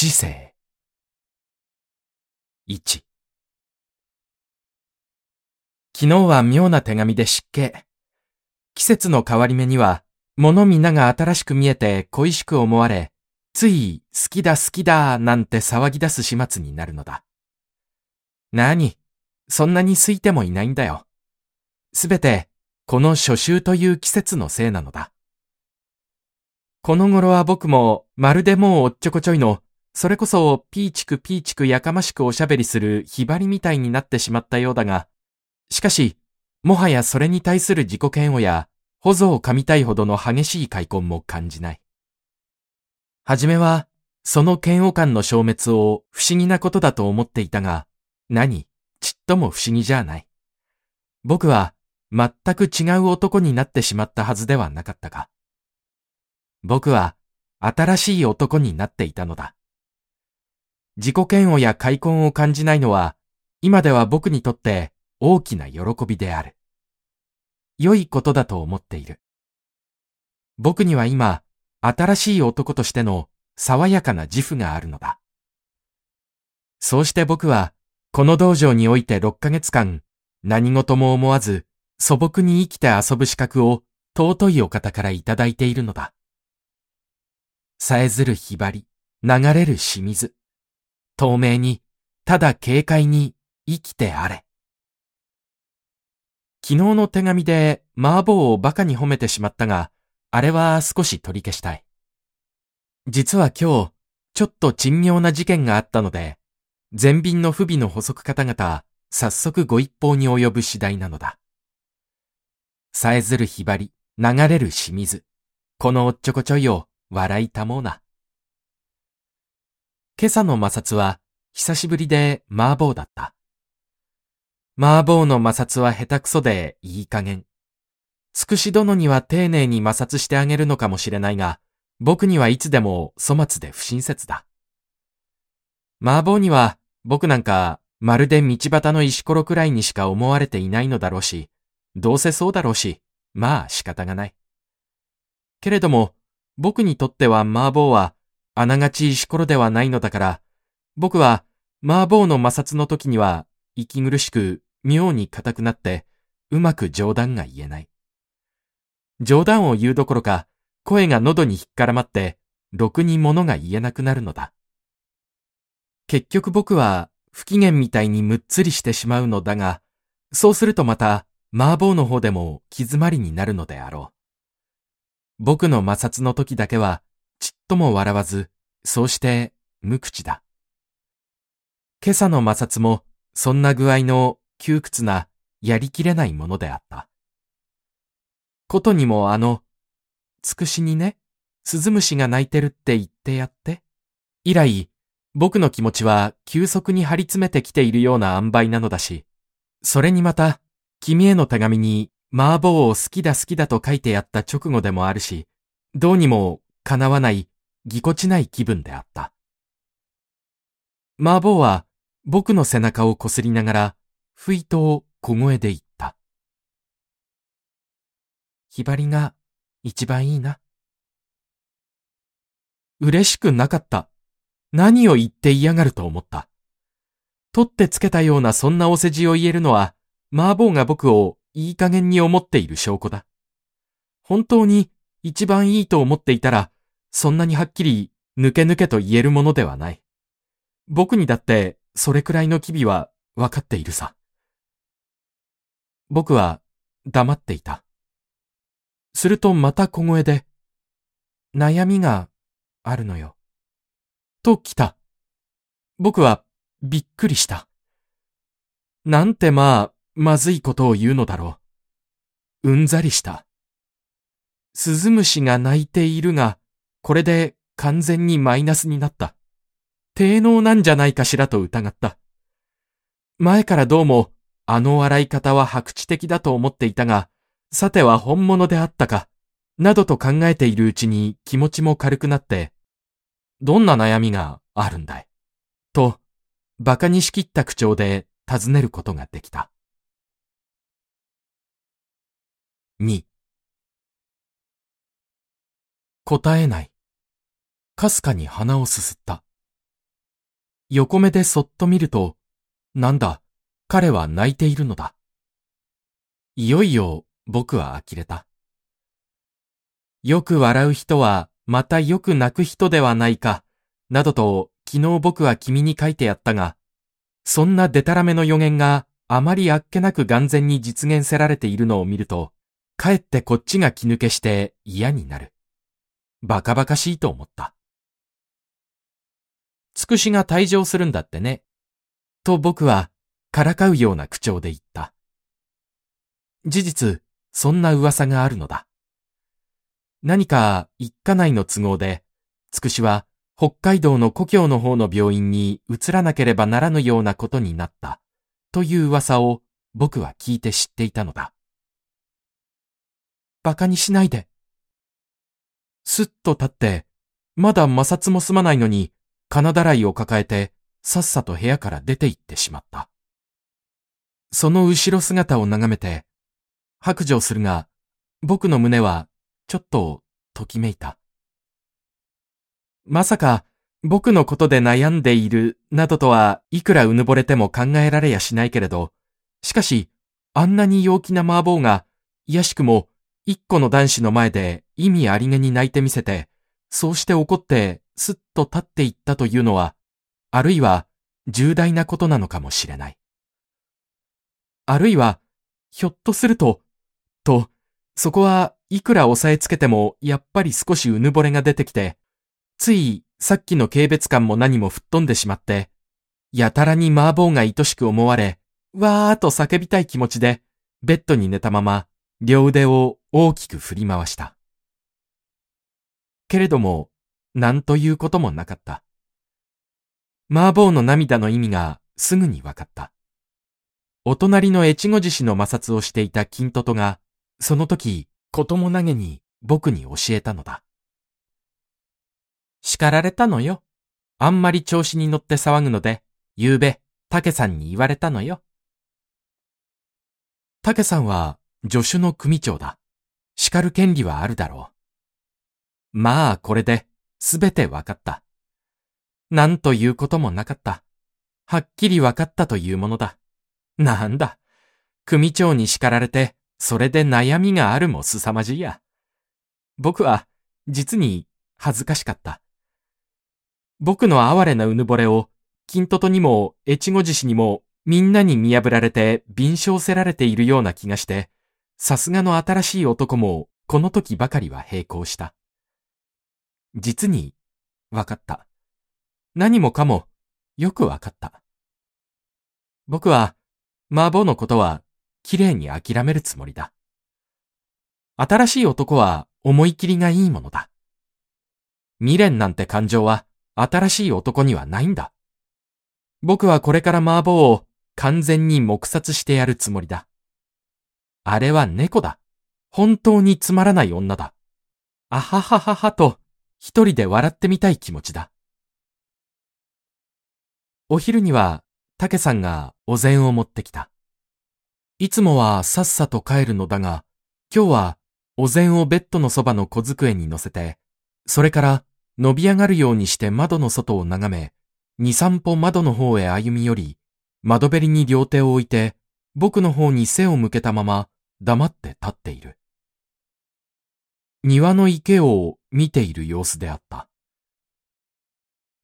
知性。1昨日は妙な手紙で湿気。季節の変わり目には、物皆が新しく見えて恋しく思われ、つい好きだ好きだなんて騒ぎ出す始末になるのだ。なに、そんなに空いてもいないんだよ。すべて、この初秋という季節のせいなのだ。この頃は僕も、まるでもうおっちょこちょいの、それこそピーチクピーチクやかましくおしゃべりするひばりみたいになってしまったようだが、しかし、もはやそれに対する自己嫌悪や、保存を噛みたいほどの激しい開墾も感じない。はじめは、その嫌悪感の消滅を不思議なことだと思っていたが、何？ちっとも不思議じゃない。僕は全く違う男になってしまったはずではなかったか。僕は新しい男になっていたのだ。自己嫌悪や開墾を感じないのは、今では僕にとって大きな喜びである。良いことだと思っている。僕には今、新しい男としての爽やかな自負があるのだ。そうして僕は、この道場において6ヶ月間、何事も思わず、素朴に生きて遊ぶ資格を尊いお方からいただいているのだ。さえずるひばり、流れる清水。透明に、ただ軽快に生きてあれ。昨日の手紙で麻婆を馬鹿に褒めてしまったが、あれは少し取り消したい。実は今日、ちょっと珍妙な事件があったので、前便の不備の補足方々、早速ご一報に及ぶ次第なのだ。さえずるひばり、流れる清水。このおっちょこちょいを笑いたもうな。今朝の摩擦は久しぶりで麻婆だった。麻婆の摩擦は下手くそでいい加減。つくし殿には丁寧に摩擦してあげるのかもしれないが、僕にはいつでも粗末で不親切だ。麻婆には僕なんかまるで道端の石ころくらいにしか思われていないのだろうし、どうせそうだろうし、まあ仕方がない。けれども、僕にとっては麻婆は、あながち石ころではないのだから、僕は麻婆の摩擦の時には、息苦しく、妙に硬くなって、うまく冗談が言えない。冗談を言うどころか、声が喉に引っからまって、ろくに物が言えなくなるのだ。結局僕は、不機嫌みたいにむっつりしてしまうのだが、そうするとまた、麻婆の方でも気詰まりになるのであろう。僕の摩擦の時だけは、とも笑わず、そうして無口だ。今朝の摩擦も、そんな具合の窮屈な、やりきれないものであった。ことにもあの、つくしにね、鈴虫が鳴いてるって言ってやって。以来、僕の気持ちは急速に張り詰めてきているような塩梅なのだし、それにまた、君への手紙に麻婆を好きだ好きだと書いてやった直後でもあるし、どうにも叶わないぎこちない気分であった。麻婆は僕の背中をこすりながら、不意とを小声で言った。ひばりが一番いいな。嬉しくなかった。何を言って嫌がると思った。取ってつけたようなそんなお世辞を言えるのは、麻婆が僕をいい加減に思っている証拠だ。本当に一番いいと思っていたら、そんなにはっきり抜け抜けと言えるものではない。僕にだってそれくらいの機微は分かっているさ。僕は黙っていた。するとまた小声で、悩みがあるのよ。と来た。僕はびっくりした。なんてまあ、まずいことを言うのだろう。うんざりした。鈴虫が鳴いているが、これで完全にマイナスになった。低能なんじゃないかしらと疑った。前からどうも、あの笑い方は白痴的だと思っていたが、さては本物であったか、などと考えているうちに気持ちも軽くなって、どんな悩みがあるんだいと、馬鹿にしきった口調で尋ねることができた。2答えない。かすかに鼻をすすった。横目でそっと見ると、なんだ、彼は泣いているのだ。いよいよ僕は呆れた。よく笑う人はまたよく泣く人ではないか、などと昨日僕は君に書いてやったが、そんなデタラメの予言があまりあっけなく眼前に実現せられているのを見ると、かえってこっちが気抜けして嫌になる。バカバカしいと思った。つくしが退場するんだってね。と僕はからかうような口調で言った。事実、そんな噂があるのだ。何か一家内の都合で、つくしは北海道の故郷の方の病院に移らなければならぬようなことになった、という噂を僕は聞いて知っていたのだ。馬鹿にしないで。すっと立って、まだ摩擦も済まないのに、金だらいを抱えて、さっさと部屋から出て行ってしまった。その後ろ姿を眺めて、白状するが、僕の胸は、ちょっと、ときめいた。まさか、僕のことで悩んでいる、などとはいくらうぬぼれても考えられやしないけれど、しかし、あんなに陽気な麻婆が、いやしくも、一個の男子の前で意味ありげに泣いてみせて、そうして怒ってすっと立っていったというのは、あるいは重大なことなのかもしれない。あるいは、ひょっとすると、と、そこはいくら押さえつけてもやっぱり少しうぬぼれが出てきて、ついさっきの軽蔑感も何も吹っ飛んでしまって、やたらに麻婆が愛しく思われ、わーっと叫びたい気持ちで、ベッドに寝たまま、両腕を大きく振り回した。けれども、何ということもなかった。麻婆の涙の意味がすぐに分かった。お隣の越後獅子の摩擦をしていた金トトが、その時、ことも投げに僕に教えたのだ。叱られたのよ。あんまり調子に乗って騒ぐので、夕べ、竹さんに言われたのよ。竹さんは助手の組長だ。叱る権利はあるだろう。まあ、これで、すべてわかった。なんということもなかった。はっきりわかったというものだ。なんだ。組長に叱られて、それで悩みがあるも凄まじいや。僕は、実に、恥ずかしかった。僕の哀れなうぬぼれを、金トトにも、越後獅子にも、みんなに見破られて、便称せられているような気がして、さすがの新しい男も、この時ばかりは並行した。実に、わかった。何もかも、よくわかった。僕は、麻婆のことは、綺麗に諦めるつもりだ。新しい男は、思い切りがいいものだ。未練なんて感情は、新しい男にはないんだ。僕はこれから麻婆を完全に黙殺してやるつもりだ。あれは猫だ。本当につまらない女だ。あははははと、一人で笑ってみたい気持ちだ。お昼には、竹さんがお膳を持ってきた。いつもはさっさと帰るのだが、今日はお膳をベッドのそばの小机に乗せて、それから伸び上がるようにして窓の外を眺め、二三歩窓の方へ歩み寄り、窓べりに両手を置いて、僕の方に背を向けたまま、黙って立っている。庭の池を見ている様子であった。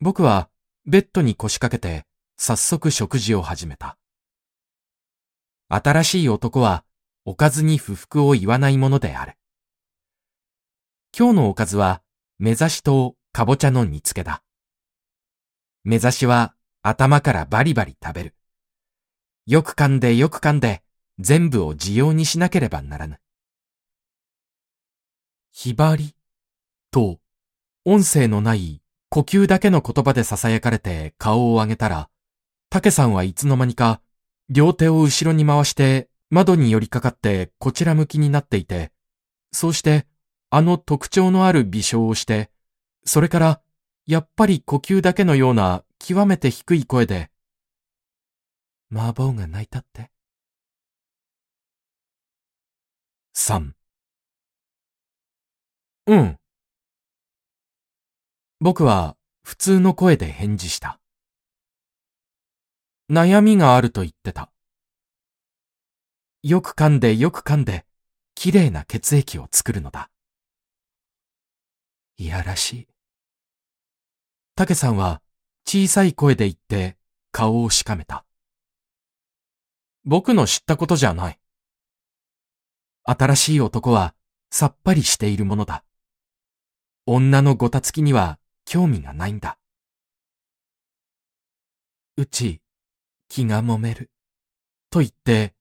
僕はベッドに腰掛けて早速食事を始めた。新しい男はおかずに不服を言わないものである。今日のおかずは目指しとかぼちゃの煮付けだ。目指しは頭からバリバリ食べる。よく噛んでよく噛んで全部を自用にしなければならぬ。ひばり？と、音声のない呼吸だけの言葉で囁かれて顔を上げたら、竹さんはいつの間にか、両手を後ろに回して窓に寄りかかってこちら向きになっていて、そうしてあの特徴のある微笑をして、それからやっぱり呼吸だけのような極めて低い声で、麻婆が泣いたって？3うん。僕は普通の声で返事した。悩みがあると言ってた。よく噛んでよく噛んで、綺麗な血液を作るのだ。いやらしい。竹さんは小さい声で言って顔をしかめた。僕の知ったことじゃない。新しい男はさっぱりしているものだ。女のごたつきには興味がないんだ。うち、気が揉める。と言って、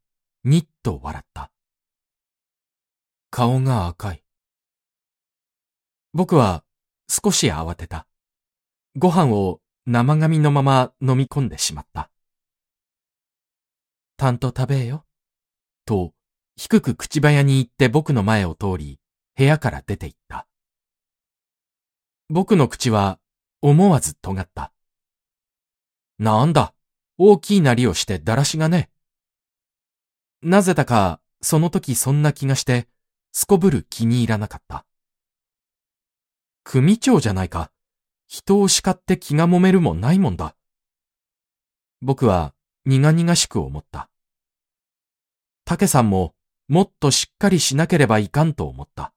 にっと笑った。顔が赤い。僕は少し慌てた。ご飯を生髪のまま飲み込んでしまった。たんと食べよ。と、低く口早に言って僕の前を通り、部屋から出て行った。僕の口は思わず尖った。なんだ、大きいなりをしてだらしがね。なぜだか、その時そんな気がして、すこぶる気に入らなかった。組長じゃないか。人を叱って気が揉めるもないもんだ。僕は苦々しく思った。竹さんももっとしっかりしなければいかんと思った。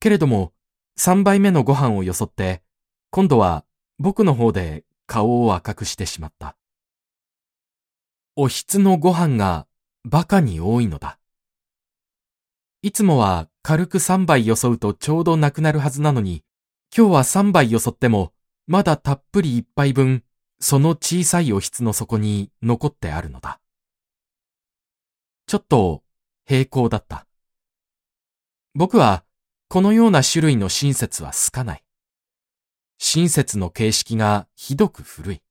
けれども、三杯目のご飯をよそって、今度は僕の方で顔を赤くしてしまった。おひつのご飯が馬鹿に多いのだ。いつもは軽く三杯よそうとちょうどなくなるはずなのに、今日は三杯よそっても、まだたっぷり一杯分、その小さいおひつの底に残ってあるのだ。ちょっと平行だった。僕は、このような種類の親切は好かない。親切の形式がひどく古い。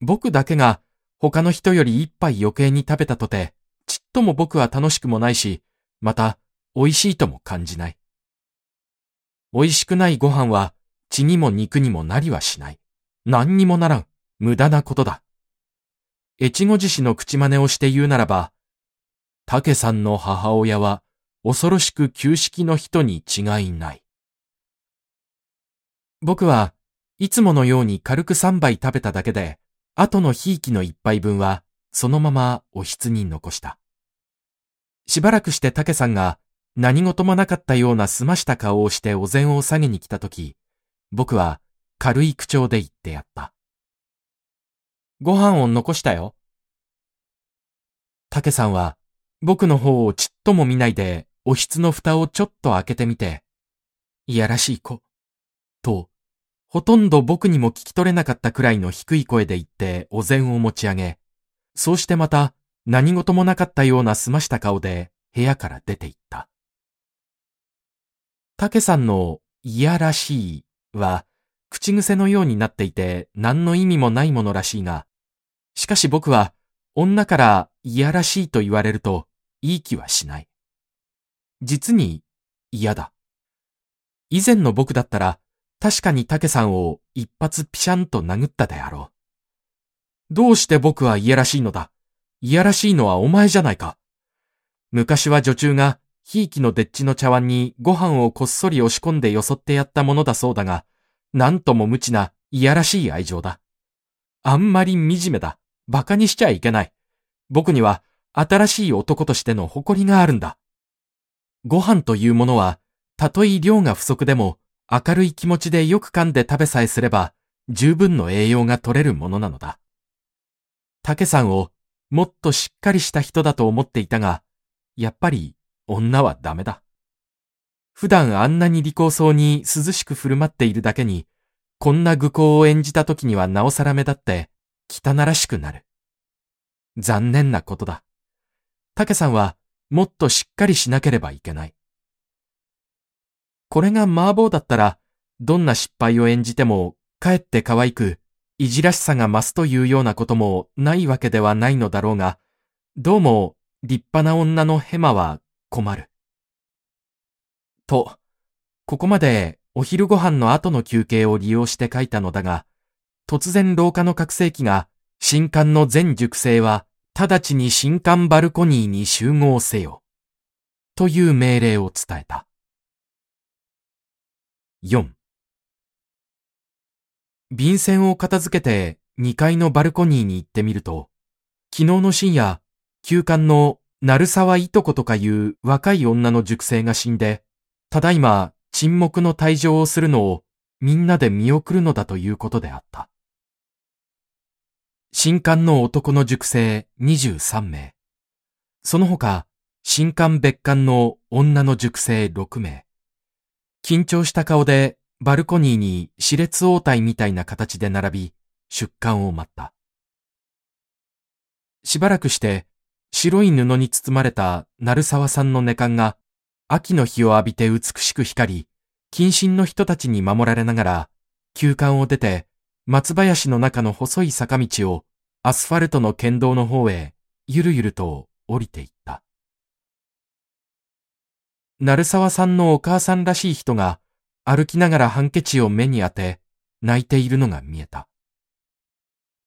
僕だけが他の人より一杯余計に食べたとて、ちっとも僕は楽しくもないし、また、美味しいとも感じない。美味しくないご飯は、血にも肉にもなりはしない。何にもならん。無駄なことだ。越後獅子の口真似をして言うならば、竹さんの母親は、恐ろしく旧式の人に違いない。僕はいつものように軽く三杯食べただけで、後のひいきの一杯分はそのままおひつに残した。しばらくして竹さんが何事もなかったような澄ました顔をしてお膳を下げに来たとき、僕は軽い口調で言ってやった。ご飯を残したよ。竹さんは僕の方をちっとも見ないでおひつの蓋をちょっと開けてみて、いやらしい子、とほとんど僕にも聞き取れなかったくらいの低い声で言ってお膳を持ち上げ、そうしてまた何事もなかったような澄ました顔で部屋から出て行った。竹さんのいやらしいは口癖のようになっていて何の意味もないものらしいが、しかし僕は女からいやらしいと言われるといい気はしない。実に嫌だ。以前の僕だったら確かに竹さんを一発ピシャンと殴ったであろう。どうして僕はいやらしいのだ？いやらしいのはお前じゃないか。昔は女中が、ひいきのでっちの茶碗にご飯をこっそり押し込んでよそってやったものだそうだが、なんとも無知ないやらしい愛情だ。あんまり惨めだ。馬鹿にしちゃいけない。僕には新しい男としての誇りがあるんだ。ご飯というものは、たとえ量が不足でも、明るい気持ちでよく噛んで食べさえすれば、十分の栄養が取れるものなのだ。竹さんをもっとしっかりした人だと思っていたが、やっぱり女はダメだ。普段あんなに利口そうに涼しく振る舞っているだけに、こんな愚行を演じた時にはなおさら目立って汚らしくなる。残念なことだ。竹さんはもっとしっかりしなければいけない。これが麻婆だったら、どんな失敗を演じても、かえって可愛く、いじらしさが増すというようなこともないわけではないのだろうが、どうも立派な女のヘマは困る。と、ここまでお昼ご飯の後の休憩を利用して書いたのだが、突然廊下の覚醒器が、新刊の全熟成は、直ちに新刊バルコニーに集合せよ。という命令を伝えた。4便箋を片付けて2階のバルコニーに行ってみると、昨日の深夜、休館の鳴沢いとことかいう若い女の熟成が死んで、ただいま沈黙の退場をするのをみんなで見送るのだということであった。新刊の男の熟成23名。その他、新刊別館の女の熟成6名。緊張した顔でバルコニーに熾烈応対みたいな形で並び、出棺を待った。しばらくして、白い布に包まれた鳴沢さんの寝棺が、秋の日を浴びて美しく光り、近親の人たちに守られながら、休館を出て、松林の中の細い坂道をアスファルトの県道の方へゆるゆると降りていった。鳴沢さんのお母さんらしい人が歩きながらハンケチを目に当て泣いているのが見えた。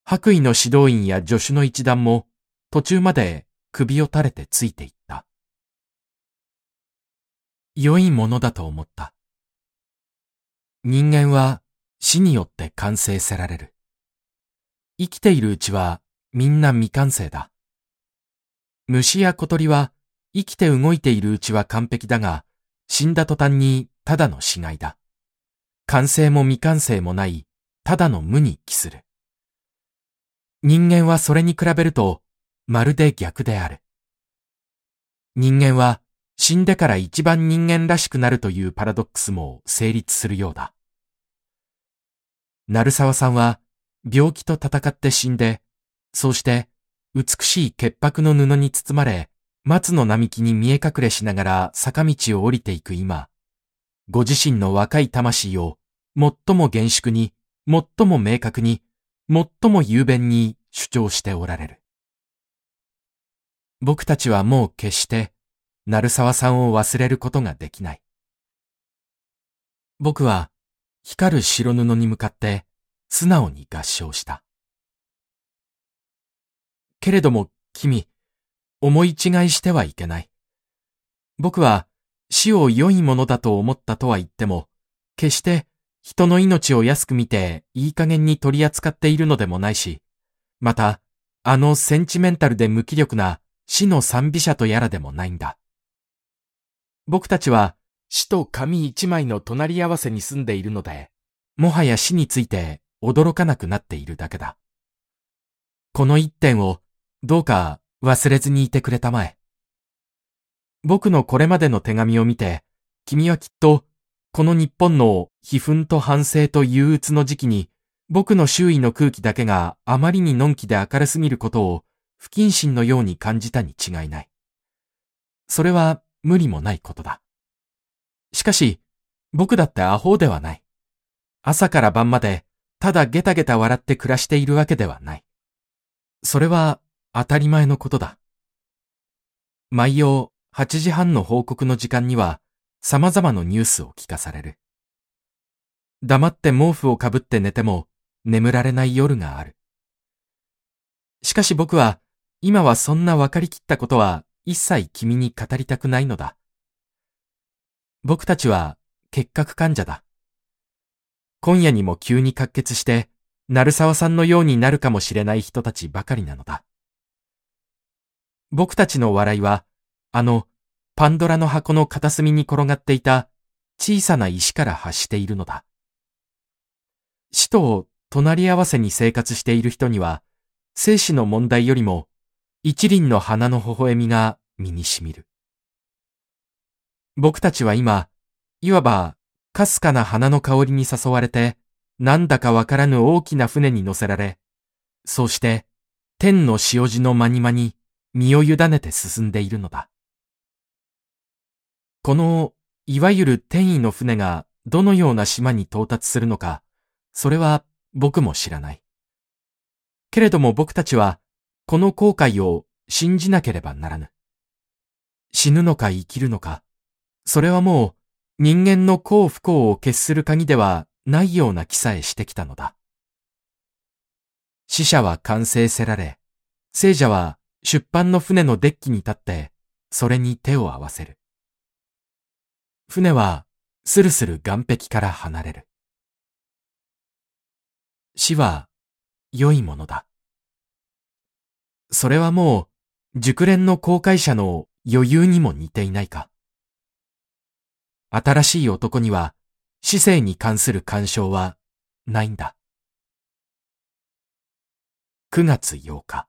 白衣の指導員や助手の一団も途中まで首を垂れてついていった。良いものだと思った。人間は死によって完成せられる。生きているうちはみんな未完成だ。虫や小鳥は生きて動いているうちは完璧だが、死んだ途端にただの死骸だ。完成も未完成もない、ただの無に帰する。人間はそれに比べると、まるで逆である。人間は死んでから一番人間らしくなるというパラドックスも成立するようだ。鳴沢さんは病気と戦って死んで、そうして美しい潔白の布に包まれ、松の並木に見え隠れしながら坂道を降りていく今、ご自身の若い魂を最も厳粛に、最も明確に、最も雄弁に主張しておられる。僕たちはもう決して、鳴沢さんを忘れることができない。僕は、光る白布に向かって素直に合唱した。けれども君、思い違いしてはいけない。僕は死を良いものだと思ったとは言っても、決して人の命を安く見ていい加減に取り扱っているのでもないし、また、あのセンチメンタルで無気力な死の賛美者とやらでもないんだ。僕たちは死と紙一枚の隣り合わせに住んでいるので、もはや死について驚かなくなっているだけだ。この一点をどうか忘れずにいてくれたまえ。僕のこれまでの手紙を見て、君はきっと、この日本の悲憤と反省と憂鬱の時期に、僕の周囲の空気だけがあまりにのんきで明るすぎることを不謹慎のように感じたに違いない。それは無理もないことだ。しかし、僕だってアホではない。朝から晩まで、ただゲタゲタ笑って暮らしているわけではない。それは当たり前のことだ。毎夜8時半の報告の時間には様々なニュースを聞かされる。黙って毛布をかぶって寝ても眠られない夜がある。しかし僕は今はそんな分かりきったことは一切君に語りたくないのだ。僕たちは結核患者だ。今夜にも急に滑血して、鳴沢さんのようになるかもしれない人たちばかりなのだ。僕たちの笑いは、あの、パンドラの箱の片隅に転がっていた小さな石から発しているのだ。死と隣り合わせに生活している人には、生死の問題よりも、一輪の花の微笑みが身に染みる。僕たちは今、いわば、かすかな花の香りに誘われて、なんだかわからぬ大きな船に乗せられ、そうして、天の塩地の間に間に身を委ねて進んでいるのだ。この、いわゆる天意の船がどのような島に到達するのか、それは僕も知らない。けれども僕たちは、この後悔を信じなければならぬ。死ぬのか生きるのか、それはもう人間の幸不幸を決する鍵ではないような気さえしてきたのだ。死者は完成せられ、聖者は出版の船のデッキに立って、それに手を合わせる。船は、スルスル岸壁から離れる。死は、良いものだ。それはもう、熟練の航海者の余裕にも似ていないか。新しい男には、市政に関する干渉はないんだ。9月8日